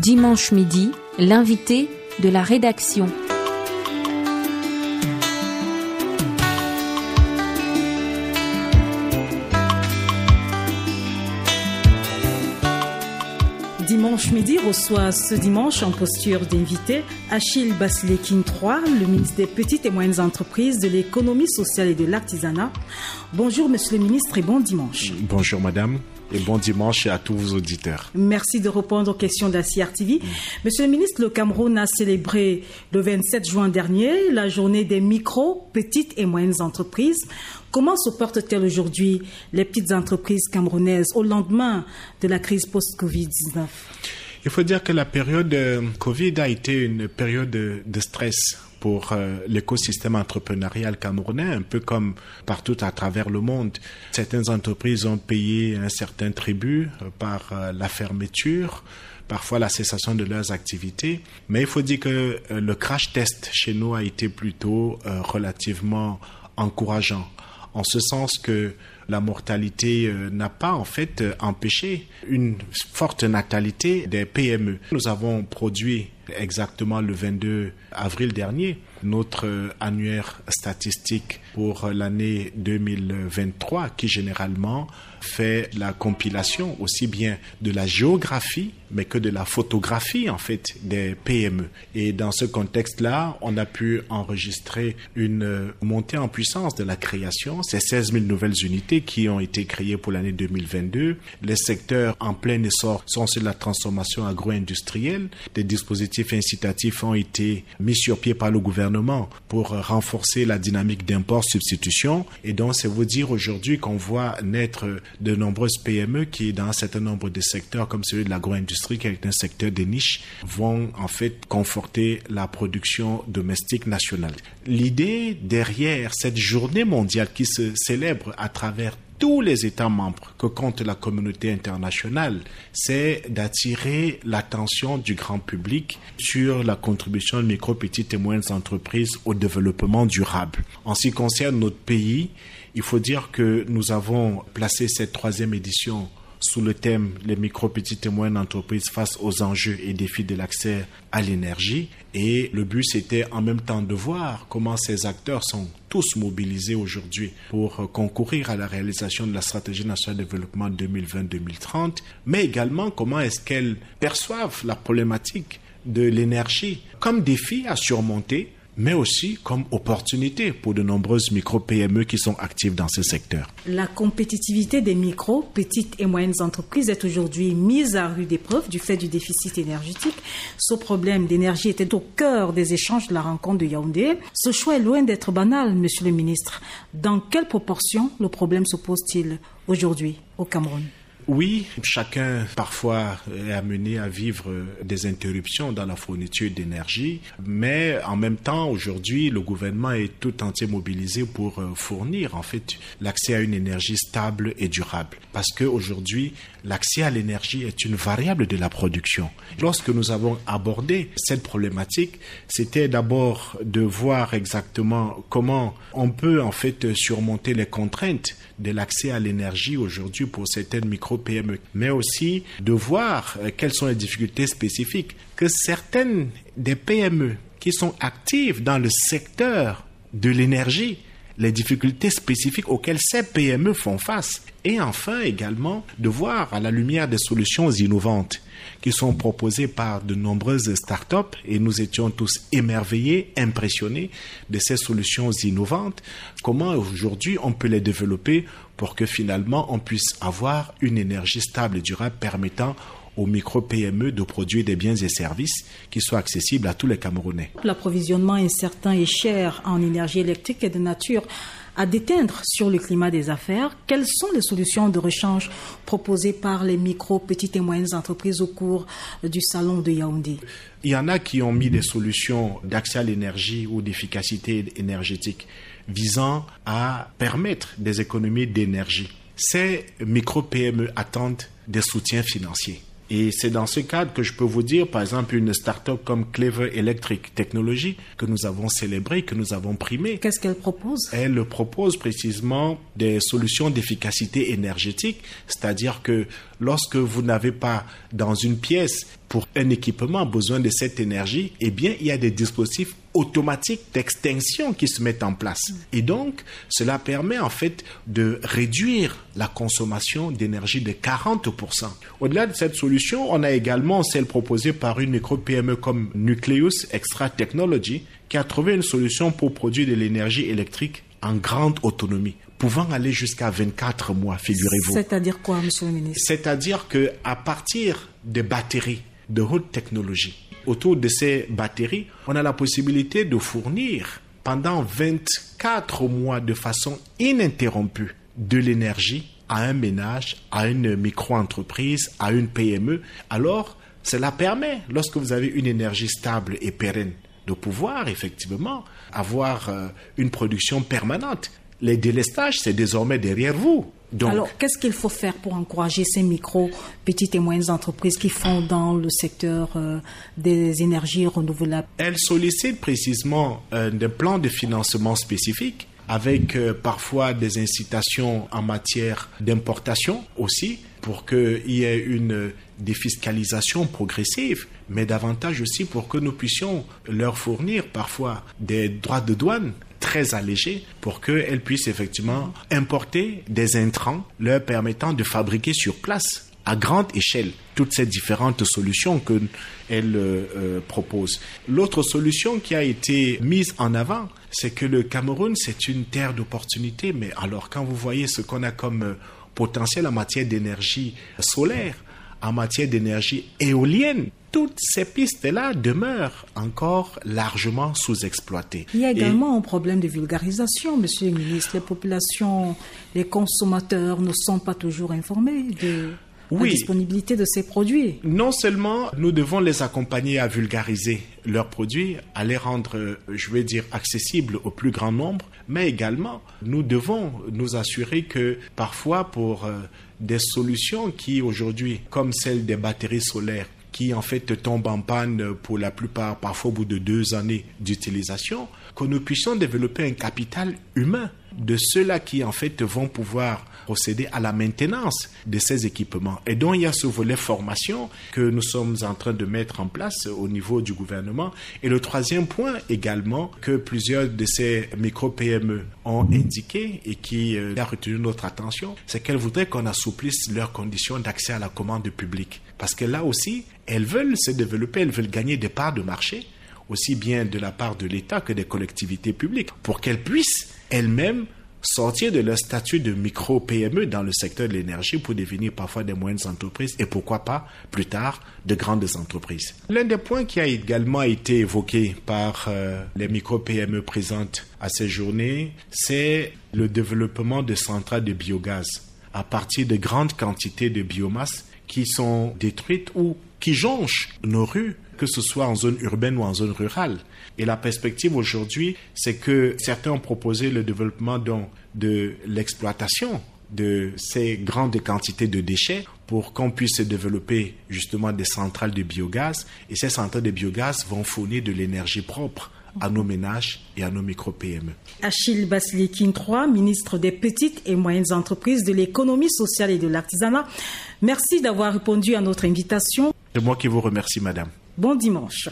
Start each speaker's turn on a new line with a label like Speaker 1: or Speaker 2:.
Speaker 1: Dimanche midi, l'invité de la rédaction.
Speaker 2: Dimanche midi reçoit ce dimanche en posture d'invité Achille Basilekin III, le ministre des Petites et Moyennes Entreprises, de l'économie sociale et de l'artisanat. Bonjour Monsieur le ministre et bon dimanche.
Speaker 3: Bonjour Madame et bon dimanche à tous vos auditeurs.
Speaker 2: Merci de répondre aux questions d'ACR TV. Monsieur le ministre, le Cameroun a célébré le 27 juin dernier la journée des micro, petites et moyennes entreprises. Comment se portent-elles aujourd'hui les petites entreprises camerounaises au lendemain de la crise post-Covid-19
Speaker 3: Il faut dire que la période Covid a été une période de stress pour euh, l'écosystème entrepreneurial camerounais, un peu comme partout à travers le monde. Certaines entreprises ont payé un certain tribut euh, par euh, la fermeture, parfois la cessation de leurs activités. Mais il faut dire que le crash test chez nous a été plutôt relativement encourageant en ce sens que la mortalité n'a pas en fait empêché une forte natalité des PME. Nous avons produit exactement le 22 avril dernier notre euh, annuaire statistique pour l'année 2023 qui généralement fait la compilation aussi bien de la géographie mais que de la photographie en fait des PME. Et dans ce contexte-là, on a pu enregistrer une euh, montée en puissance de la création. Ces 16 000 nouvelles unités qui ont été créées pour l'année 2022. Les secteurs en plein essor sont sur la transformation agro-industrielle. Des dispositifs incitatifs ont été mis sur pied par le gouvernement pour renforcer la dynamique d'import-substitution. Et donc, c'est vous dire aujourd'hui qu'on voit naître de nombreuses PME qui, dans un certain nombre de secteurs comme celui de l'agro-industrie, qui est un secteur de niche, vont en fait conforter la production domestique nationale. L'idée derrière cette journée mondiale qui se célèbre à travers tous les États membres que compte la communauté internationale, c'est d'attirer l'attention du grand public sur la contribution de micro, petites et moyennes entreprises au développement durable. En ce qui concerne notre pays, il faut dire que nous avons placé cette troisième édition sous le thème les micro, petites et moyennes entreprises face aux enjeux et défis de l'accès à l'énergie. Et le but, c'était en même temps de voir comment ces acteurs sont tous mobilisés aujourd'hui pour concourir à la réalisation de la stratégie nationale de développement 2020-2030, mais également comment est-ce qu'elles perçoivent la problématique de l'énergie comme défi à surmonter mais aussi comme opportunité pour de nombreuses micro-PME qui sont actives dans ce secteur.
Speaker 2: La compétitivité des micro, petites et moyennes entreprises est aujourd'hui mise à rude épreuve du fait du déficit énergétique. Ce problème d'énergie était au cœur des échanges de la rencontre de Yaoundé. Ce choix est loin d'être banal, Monsieur le ministre. Dans quelle proportion le problème se pose-t-il aujourd'hui au Cameroun?
Speaker 3: Oui, chacun parfois est amené à vivre des interruptions dans la fourniture d'énergie, mais en même temps, aujourd'hui, le gouvernement est tout entier mobilisé pour euh, fournir en fait l'accès à une énergie stable et durable. Parce qu'aujourd'hui, l'accès à l'énergie est une variable de la production. Lorsque nous avons abordé cette problématique, c'était d'abord de voir exactement comment on peut en fait surmonter les contraintes de l'accès à l'énergie aujourd'hui pour certaines micro-PME, mais aussi de voir euh, quelles sont les difficultés spécifiques que certaines des PME qui sont actives dans le secteur de l'énergie les difficultés spécifiques auxquelles ces PME font face. Et enfin également de voir à la lumière des solutions innovantes qui sont proposées par de nombreuses startups et nous étions tous émerveillés, impressionnés de ces solutions innovantes, comment aujourd'hui on peut les développer pour que finalement on puisse avoir une énergie stable et durable permettant aux micro-PME de produire des biens et services qui soient accessibles à tous les Camerounais.
Speaker 2: L'approvisionnement incertain et cher en énergie électrique est de nature à déteindre sur le climat des affaires. Quelles sont les solutions de rechange proposées par les micro, petites et moyennes entreprises au cours du salon de Yaoundé?
Speaker 3: Il y en a qui ont mis des solutions d'accès à l'énergie ou d'efficacité énergétique visant à permettre des économies d'énergie. Ces micro-PME attendent des soutiens financiers. Et c'est dans ce cadre que je peux vous dire, par exemple, une start-up comme Clever Electric Technology que nous avons célébrée, que nous avons primée.
Speaker 2: Qu'est-ce qu'elle propose?
Speaker 3: Elle propose précisément des solutions d'efficacité énergétique, c'est-à-dire que lorsque vous n'avez pas dans une pièce pour un équipement besoin de cette énergie, eh bien, il y a des dispositifs automatiques d'extinction qui se mettent en place. Et donc, cela permet en fait de réduire la consommation d'énergie de 40%. Au-delà de cette solution, on a également celle proposée par une micro-PME comme Nucleus Extra Technology qui a trouvé une solution pour produire de l'énergie électrique en grande autonomie pouvant aller jusqu'à 24 mois, figurez-vous.
Speaker 2: C'est-à-dire quoi, monsieur le ministre?
Speaker 3: C'est-à-dire que à partir des batteries de haute technologie, autour de ces batteries, on a la possibilité de fournir pendant 24 mois de façon ininterrompue de l'énergie à un ménage, à une micro-entreprise, à une PME. Alors, cela permet, lorsque vous avez une énergie stable et pérenne, de pouvoir effectivement avoir euh, une production permanente les délestages, c'est désormais derrière vous.
Speaker 2: Alors, qu'est-ce qu'il faut faire pour encourager ces micro, petites et moyennes entreprises qui font dans le secteur euh, des énergies renouvelables?
Speaker 3: Elles sollicitent précisément euh, des plans de financement spécifiques avec euh, parfois des incitations en matière d'importation aussi pour qu'il y ait une défiscalisation progressive, mais davantage aussi pour que nous puissions leur fournir parfois des droits de douane très allégés pour qu'elles puissent effectivement importer des intrants leur permettant de fabriquer sur place à grande échelle toutes ces différentes solutions que elle euh, euh, propose. L'autre solution qui a été mise en avant, c'est que le Cameroun, c'est une terre d'opportunités. Mais alors, quand vous voyez ce qu'on a comme euh, potentiel en matière d'énergie solaire, en matière d'énergie éolienne, toutes ces pistes-là demeurent encore largement sous-exploitées.
Speaker 2: Il y a également un problème de vulgarisation, Monsieur le ministre. Les populations, les consommateurs ne sont pas toujours informés de la disponibilité de ces produits.
Speaker 3: Non seulement nous devons les accompagner à vulgariser leurs produits, à les rendre, je vais dire, accessibles au plus grand nombre, mais également nous devons nous assurer que parfois pour euh, des solutions qui aujourd'hui, comme celle des batteries solaires, qui en fait tombent en panne pour la plupart, parfois au bout de deux années d'utilisation, que nous puissions développer un capital humain de ceux-là qui en fait vont pouvoir procéder à la maintenance de ces équipements. Et donc il y a ce volet formation que nous sommes en train de mettre en place au niveau du gouvernement. Et le troisième point également que plusieurs de ces micro-PME ont indiqué et qui euh, a retenu notre attention, c'est qu'elles voudraient qu'on assouplisse leurs conditions d'accès à la commande publique. Parce que là aussi, elles veulent se développer, elles veulent gagner des parts de marché aussi bien de la part de l'État que des collectivités publiques, pour qu'elles puissent elles-mêmes sortir de leur statut de micro-PME dans le secteur de l'énergie pour devenir parfois des moyennes entreprises et pourquoi pas plus tard de grandes entreprises. L'un des points qui a également été évoqué par euh, les micro-PME présentes à ces journées, c'est le développement de centrales de biogaz à partir de grandes quantités de biomasse qui sont détruites ou qui jonchent nos rues, que ce soit en zone urbaine ou en zone rurale. Et la perspective aujourd'hui, c'est que certains ont proposé le développement de l'exploitation de ces grandes quantités de déchets pour qu'on puisse développer justement des centrales de biogaz. Et ces centrales de biogaz vont fournir de l'énergie propre à nos ménages et à nos micro-PME.
Speaker 2: Achille Basilikin III, ministre des Petites et Moyennes Entreprises, de l'économie sociale et de l'artisanat. Merci d'avoir répondu à notre invitation.
Speaker 3: C'est moi qui vous remercie, madame.
Speaker 2: Bon dimanche.